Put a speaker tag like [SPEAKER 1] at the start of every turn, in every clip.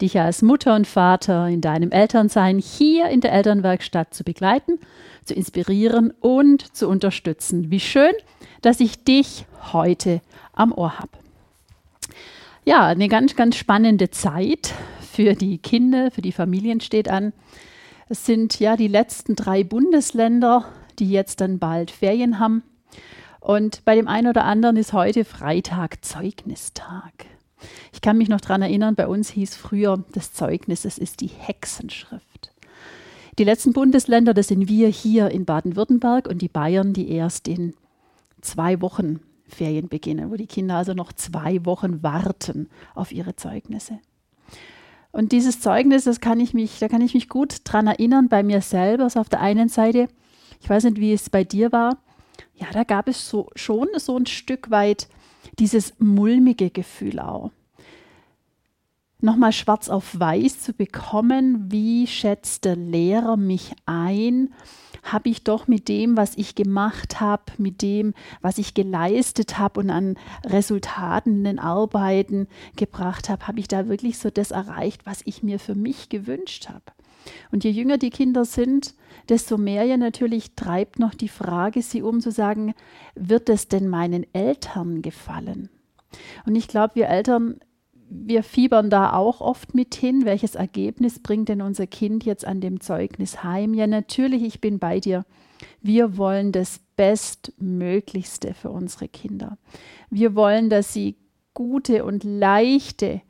[SPEAKER 1] dich als Mutter und Vater in deinem Elternsein hier in der Elternwerkstatt zu begleiten – zu inspirieren und zu unterstützen. Wie schön, dass ich dich heute am Ohr habe. Ja, eine ganz, ganz spannende Zeit für die Kinder, für die Familien steht an. Es sind ja die letzten drei Bundesländer, die jetzt dann bald Ferien haben. Und bei dem einen oder anderen ist heute Freitag Zeugnistag. Ich kann mich noch daran erinnern, bei uns hieß früher das Zeugnis, es ist die Hexenschrift. Die letzten Bundesländer, das sind wir hier in Baden-Württemberg und die Bayern, die erst in zwei Wochen Ferien beginnen, wo die Kinder also noch zwei Wochen warten auf ihre Zeugnisse. Und dieses Zeugnis, das kann ich mich, da kann ich mich gut dran erinnern bei mir selber. Also auf der einen Seite, ich weiß nicht, wie es bei dir war, ja, da gab es so, schon so ein Stück weit dieses mulmige Gefühl auch nochmal schwarz auf weiß zu bekommen, wie schätzt der Lehrer mich ein? Habe ich doch mit dem, was ich gemacht habe, mit dem, was ich geleistet habe und an Resultaten in den Arbeiten gebracht habe, habe ich da wirklich so das erreicht, was ich mir für mich gewünscht habe? Und je jünger die Kinder sind, desto mehr ja natürlich treibt noch die Frage sie um zu sagen, wird es denn meinen Eltern gefallen? Und ich glaube, wir Eltern wir fiebern da auch oft mit hin. Welches Ergebnis bringt denn unser Kind jetzt an dem Zeugnis heim? Ja, natürlich, ich bin bei dir. Wir wollen das Bestmöglichste für unsere Kinder. Wir wollen, dass sie gute und leichte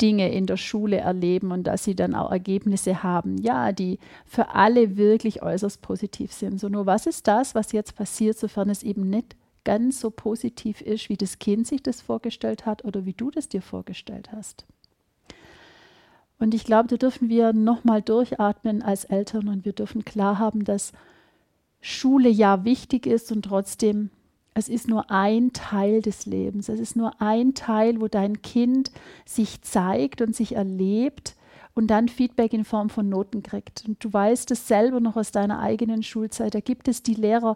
[SPEAKER 1] Dinge in der Schule erleben und dass sie dann auch Ergebnisse haben, ja, die für alle wirklich äußerst positiv sind. So nur was ist das, was jetzt passiert, sofern es eben nicht ganz so positiv ist, wie das Kind sich das vorgestellt hat oder wie du das dir vorgestellt hast. Und ich glaube, da dürfen wir nochmal durchatmen als Eltern und wir dürfen klar haben, dass Schule ja wichtig ist und trotzdem, es ist nur ein Teil des Lebens. Es ist nur ein Teil, wo dein Kind sich zeigt und sich erlebt und dann Feedback in Form von Noten kriegt. Und du weißt es selber noch aus deiner eigenen Schulzeit. Da gibt es die Lehrer,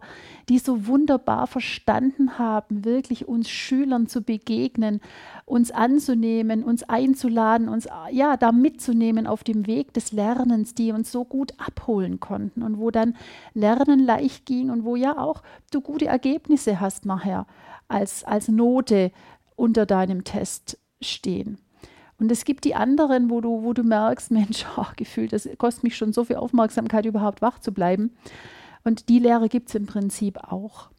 [SPEAKER 1] die so wunderbar verstanden haben, wirklich uns Schülern zu begegnen, uns anzunehmen, uns einzuladen, uns ja da mitzunehmen auf dem Weg des Lernens, die uns so gut abholen konnten und wo dann Lernen leicht ging und wo ja auch du gute Ergebnisse hast nachher als, als Note unter deinem Test stehen. Und es gibt die anderen, wo du, wo du merkst, Mensch, oh, gefühlt, das kostet mich schon so viel Aufmerksamkeit, überhaupt wach zu bleiben. Und die Lehre gibt es im Prinzip auch.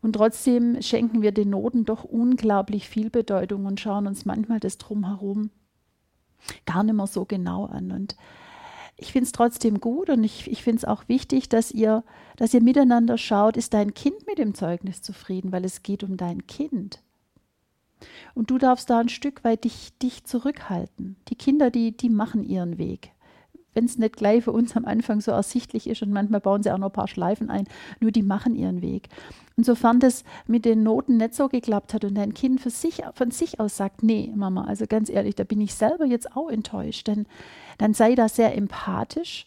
[SPEAKER 1] Und trotzdem schenken wir den Noten doch unglaublich viel Bedeutung und schauen uns manchmal das drumherum gar nicht mehr so genau an. Und ich finde es trotzdem gut und ich, ich finde es auch wichtig, dass ihr, dass ihr miteinander schaut, ist dein Kind mit dem Zeugnis zufrieden, weil es geht um dein Kind. Und du darfst da ein Stück weit dich, dich zurückhalten. Die Kinder, die, die machen ihren Weg. Wenn es nicht gleich für uns am Anfang so ersichtlich ist und manchmal bauen sie auch noch ein paar Schleifen ein, nur die machen ihren Weg. Und sofern das mit den Noten nicht so geklappt hat und dein Kind für sich, von sich aus sagt, nee, Mama, also ganz ehrlich, da bin ich selber jetzt auch enttäuscht, denn dann sei da sehr empathisch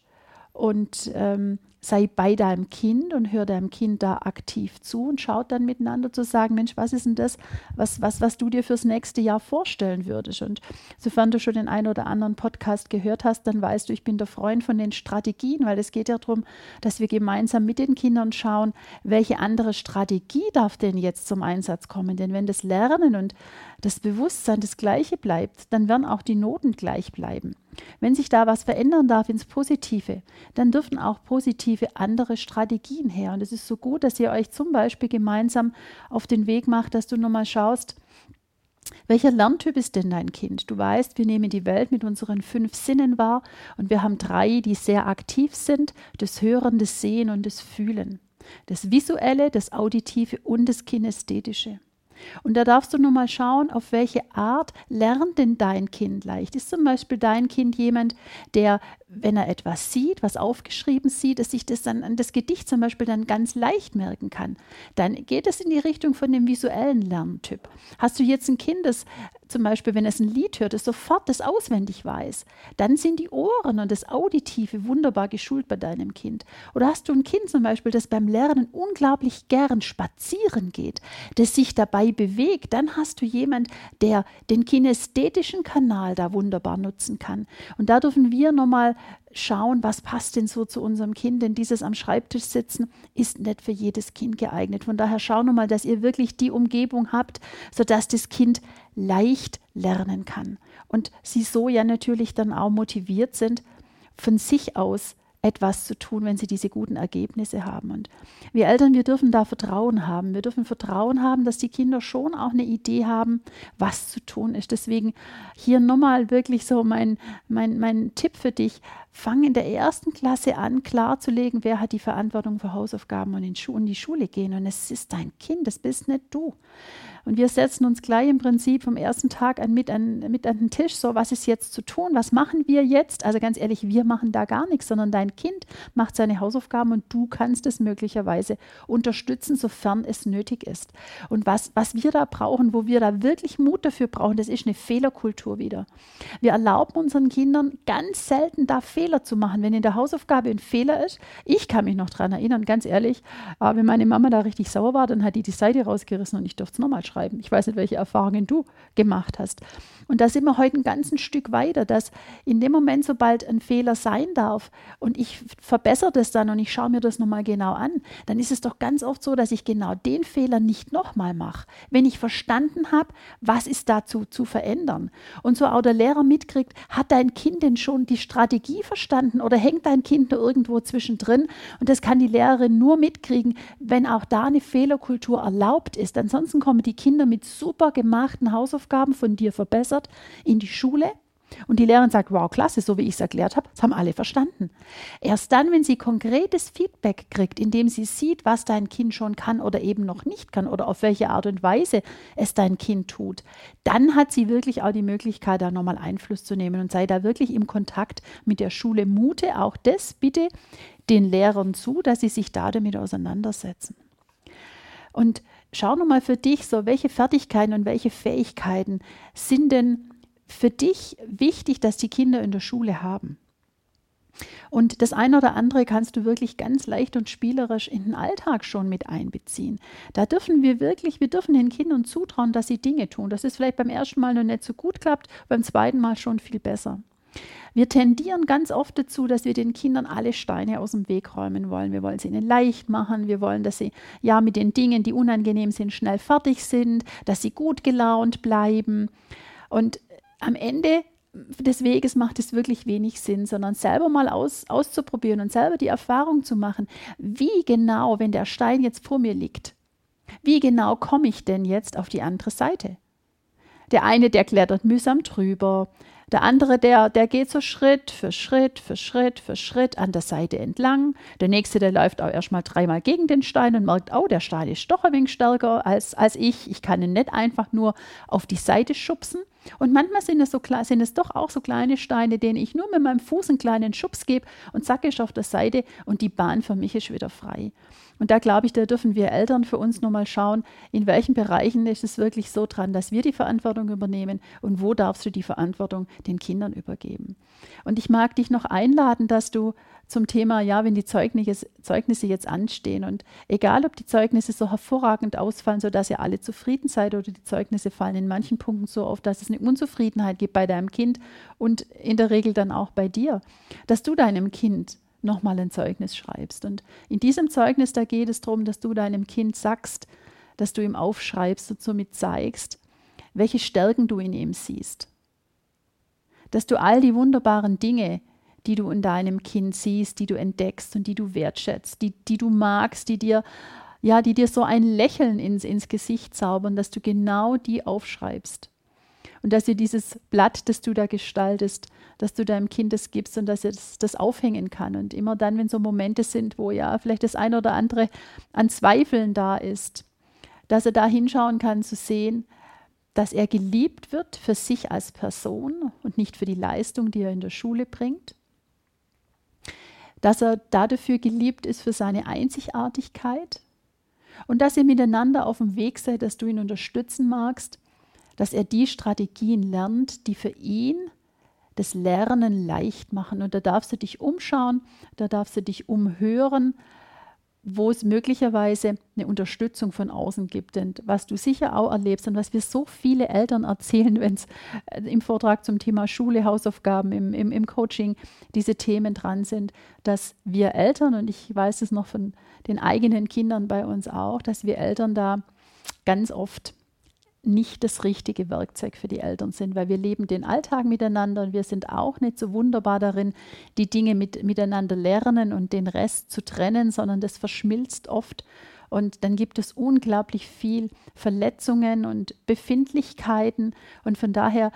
[SPEAKER 1] und ähm, sei bei deinem Kind und hör deinem Kind da aktiv zu und schaut dann miteinander zu sagen, Mensch, was ist denn das, was, was, was du dir fürs nächste Jahr vorstellen würdest? Und sofern du schon den einen oder anderen Podcast gehört hast, dann weißt du, ich bin der Freund von den Strategien, weil es geht ja darum, dass wir gemeinsam mit den Kindern schauen, welche andere Strategie darf denn jetzt zum Einsatz kommen? Denn wenn das Lernen und das Bewusstsein das gleiche bleibt, dann werden auch die Noten gleich bleiben. Wenn sich da was verändern darf ins Positive, dann dürfen auch positive andere Strategien her. Und es ist so gut, dass ihr euch zum Beispiel gemeinsam auf den Weg macht, dass du nochmal schaust, welcher Lerntyp ist denn dein Kind? Du weißt, wir nehmen die Welt mit unseren fünf Sinnen wahr und wir haben drei, die sehr aktiv sind: das Hören, das Sehen und das Fühlen. Das Visuelle, das Auditive und das Kinästhetische. Und da darfst du nur mal schauen, auf welche Art lernt denn dein Kind leicht. Ist zum Beispiel dein Kind jemand, der, wenn er etwas sieht, was aufgeschrieben sieht, dass sich das dann an das Gedicht zum Beispiel dann ganz leicht merken kann? Dann geht es in die Richtung von dem visuellen Lerntyp. Hast du jetzt ein Kind, das zum Beispiel, wenn es ein Lied hört, es sofort das auswendig weiß, dann sind die Ohren und das Auditive wunderbar geschult bei deinem Kind. Oder hast du ein Kind zum Beispiel, das beim Lernen unglaublich gern spazieren geht, das sich dabei bewegt, dann hast du jemand, der den kinästhetischen Kanal da wunderbar nutzen kann. Und da dürfen wir nochmal schauen, was passt denn so zu unserem Kind, denn dieses am Schreibtisch sitzen ist nicht für jedes Kind geeignet. Von daher schau nochmal, dass ihr wirklich die Umgebung habt, sodass das Kind leicht lernen kann. Und sie so ja natürlich dann auch motiviert sind, von sich aus etwas zu tun, wenn sie diese guten Ergebnisse haben. Und wir Eltern, wir dürfen da Vertrauen haben. Wir dürfen Vertrauen haben, dass die Kinder schon auch eine Idee haben, was zu tun ist. Deswegen hier nochmal wirklich so mein, mein, mein Tipp für dich. Fang in der ersten Klasse an, klarzulegen, wer hat die Verantwortung für Hausaufgaben und in, Schu in die Schule gehen. Und es ist dein Kind, das bist nicht du. Und wir setzen uns gleich im Prinzip vom ersten Tag an mit, an mit an den Tisch. So, was ist jetzt zu tun? Was machen wir jetzt? Also ganz ehrlich, wir machen da gar nichts, sondern dein Kind macht seine Hausaufgaben und du kannst es möglicherweise unterstützen, sofern es nötig ist. Und was, was wir da brauchen, wo wir da wirklich Mut dafür brauchen, das ist eine Fehlerkultur wieder. Wir erlauben unseren Kindern ganz selten da Fehler zu machen. Wenn in der Hausaufgabe ein Fehler ist, ich kann mich noch daran erinnern, ganz ehrlich, äh, wenn meine Mama da richtig sauer war, dann hat die die Seite rausgerissen und ich durfte es nochmal schreiben schreiben. Ich weiß nicht, welche Erfahrungen du gemacht hast. Und da sind wir heute ein ganzes Stück weiter, dass in dem Moment, sobald ein Fehler sein darf und ich verbessere das dann und ich schaue mir das nochmal genau an, dann ist es doch ganz oft so, dass ich genau den Fehler nicht nochmal mache. Wenn ich verstanden habe, was ist dazu zu verändern. Und so auch der Lehrer mitkriegt, hat dein Kind denn schon die Strategie verstanden oder hängt dein Kind nur irgendwo zwischendrin? Und das kann die Lehrerin nur mitkriegen, wenn auch da eine Fehlerkultur erlaubt ist. Ansonsten kommen die Kinder mit super gemachten Hausaufgaben von dir verbessert in die Schule und die Lehrerin sagt, wow, klasse, so wie ich es erklärt habe, das haben alle verstanden. Erst dann, wenn sie konkretes Feedback kriegt, indem sie sieht, was dein Kind schon kann oder eben noch nicht kann oder auf welche Art und Weise es dein Kind tut, dann hat sie wirklich auch die Möglichkeit, da nochmal Einfluss zu nehmen und sei da wirklich im Kontakt mit der Schule. Mute auch das bitte den Lehrern zu, dass sie sich da damit auseinandersetzen. Und schau nochmal für dich, so welche Fertigkeiten und welche Fähigkeiten sind denn für dich wichtig, dass die Kinder in der Schule haben. Und das eine oder andere kannst du wirklich ganz leicht und spielerisch in den Alltag schon mit einbeziehen. Da dürfen wir wirklich, wir dürfen den Kindern zutrauen, dass sie Dinge tun. Das ist vielleicht beim ersten Mal noch nicht so gut klappt, beim zweiten Mal schon viel besser. Wir tendieren ganz oft dazu, dass wir den Kindern alle Steine aus dem Weg räumen wollen. Wir wollen es ihnen leicht machen. Wir wollen, dass sie ja mit den Dingen, die unangenehm sind, schnell fertig sind, dass sie gut gelaunt bleiben. Und am Ende des Weges macht es wirklich wenig Sinn, sondern selber mal aus, auszuprobieren und selber die Erfahrung zu machen, wie genau, wenn der Stein jetzt vor mir liegt, wie genau komme ich denn jetzt auf die andere Seite? Der eine, der klettert mühsam drüber, der andere, der, der geht so Schritt für Schritt für Schritt für Schritt an der Seite entlang. Der nächste, der läuft auch erstmal dreimal gegen den Stein und merkt, oh, der Stein ist doch ein wenig stärker als, als ich. Ich kann ihn nicht einfach nur auf die Seite schubsen. Und manchmal sind es, so, sind es doch auch so kleine Steine, denen ich nur mit meinem Fuß einen kleinen Schubs gebe und zack ist auf der Seite und die Bahn für mich ist wieder frei. Und da glaube ich, da dürfen wir Eltern für uns nochmal schauen, in welchen Bereichen ist es wirklich so dran, dass wir die Verantwortung übernehmen und wo darfst du die Verantwortung den Kindern übergeben. Und ich mag dich noch einladen, dass du zum Thema, ja, wenn die Zeugnisse, jetzt anstehen und egal, ob die Zeugnisse so hervorragend ausfallen, sodass ihr alle zufrieden seid oder die Zeugnisse fallen in manchen Punkten so auf, dass es eine Unzufriedenheit gibt bei deinem Kind und in der Regel dann auch bei dir, dass du deinem Kind nochmal ein Zeugnis schreibst. Und in diesem Zeugnis, da geht es darum, dass du deinem Kind sagst, dass du ihm aufschreibst und somit zeigst, welche Stärken du in ihm siehst. Dass du all die wunderbaren Dinge, die du in deinem Kind siehst, die du entdeckst und die du wertschätzt, die, die du magst, die dir, ja, die dir so ein Lächeln ins, ins Gesicht zaubern, dass du genau die aufschreibst und dass ihr dieses Blatt, das du da gestaltest, dass du deinem Kind das gibst und dass er das, das aufhängen kann. Und immer dann, wenn so Momente sind, wo ja vielleicht das eine oder andere an Zweifeln da ist, dass er da hinschauen kann zu sehen, dass er geliebt wird für sich als Person und nicht für die Leistung, die er in der Schule bringt. Dass er dafür geliebt ist für seine Einzigartigkeit und dass ihr miteinander auf dem Weg seid, dass du ihn unterstützen magst, dass er die Strategien lernt, die für ihn das Lernen leicht machen. Und da darfst du dich umschauen, da darfst du dich umhören, wo es möglicherweise eine Unterstützung von außen gibt. Und was du sicher auch erlebst und was wir so viele Eltern erzählen, wenn es äh, im Vortrag zum Thema Schule, Hausaufgaben, im, im, im Coaching diese Themen dran sind, dass wir Eltern, und ich weiß es noch von den eigenen Kindern bei uns auch, dass wir Eltern da ganz oft nicht das richtige Werkzeug für die Eltern sind, weil wir leben den Alltag miteinander und wir sind auch nicht so wunderbar darin, die Dinge mit, miteinander lernen und den Rest zu trennen, sondern das verschmilzt oft. Und dann gibt es unglaublich viel Verletzungen und Befindlichkeiten. Und von daher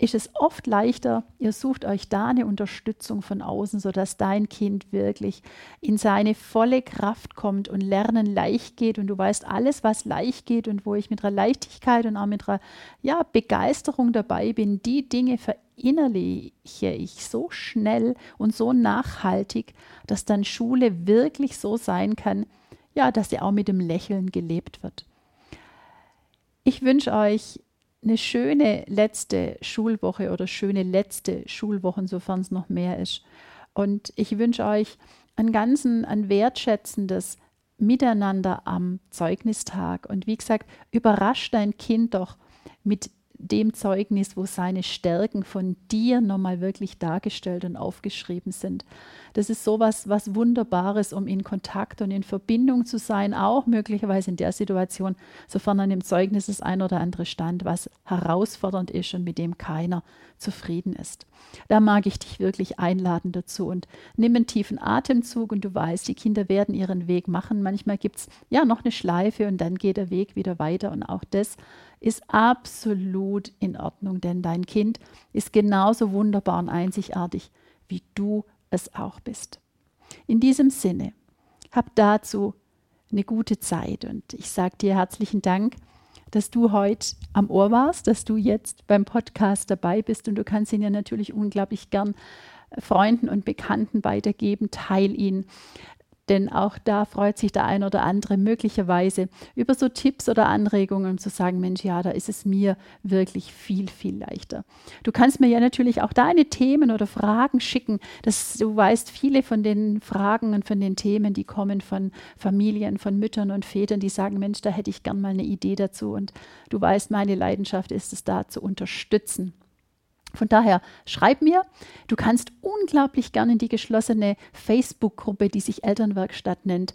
[SPEAKER 1] ist es oft leichter, ihr sucht euch da eine Unterstützung von außen, sodass dein Kind wirklich in seine volle Kraft kommt und Lernen leicht geht. Und du weißt, alles, was leicht geht und wo ich mit einer Leichtigkeit und auch mit einer ja, Begeisterung dabei bin, die Dinge verinnerliche ich so schnell und so nachhaltig, dass dann Schule wirklich so sein kann, ja, dass sie auch mit dem Lächeln gelebt wird. Ich wünsche euch eine schöne letzte Schulwoche oder schöne letzte Schulwochen, sofern es noch mehr ist. Und ich wünsche euch ein ganzen, ein wertschätzendes Miteinander am Zeugnistag. Und wie gesagt, überrasch dein Kind doch mit dem Zeugnis, wo seine Stärken von dir nochmal wirklich dargestellt und aufgeschrieben sind. Das ist sowas, was Wunderbares, um in Kontakt und in Verbindung zu sein, auch möglicherweise in der Situation, sofern an dem Zeugnis das ein oder andere stand, was herausfordernd ist und mit dem keiner zufrieden ist. Da mag ich dich wirklich einladen dazu und nimm einen tiefen Atemzug und du weißt, die Kinder werden ihren Weg machen. Manchmal gibt es ja noch eine Schleife und dann geht der Weg wieder weiter und auch das ist absolut in Ordnung, denn dein Kind ist genauso wunderbar und einzigartig, wie du es auch bist. In diesem Sinne, hab dazu eine gute Zeit und ich sage dir herzlichen Dank, dass du heute am Ohr warst, dass du jetzt beim Podcast dabei bist und du kannst ihn ja natürlich unglaublich gern Freunden und Bekannten weitergeben, teil ihn. Denn auch da freut sich der ein oder andere möglicherweise über so Tipps oder Anregungen, zu sagen, Mensch, ja, da ist es mir wirklich viel, viel leichter. Du kannst mir ja natürlich auch deine Themen oder Fragen schicken. Das, du weißt, viele von den Fragen und von den Themen, die kommen von Familien, von Müttern und Vätern, die sagen, Mensch, da hätte ich gern mal eine Idee dazu. Und du weißt, meine Leidenschaft ist es da zu unterstützen. Von daher schreib mir. Du kannst unglaublich gerne in die geschlossene Facebook-Gruppe, die sich Elternwerkstatt nennt,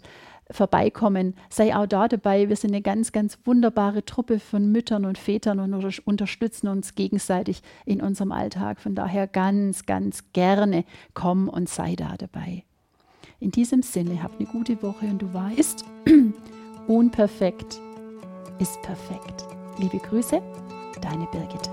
[SPEAKER 1] vorbeikommen. Sei auch da dabei. Wir sind eine ganz, ganz wunderbare Truppe von Müttern und Vätern und unterstützen uns gegenseitig in unserem Alltag. Von daher ganz, ganz gerne komm und sei da dabei. In diesem Sinne, hab eine gute Woche und du weißt, unperfekt ist perfekt. Liebe Grüße, deine Birgit.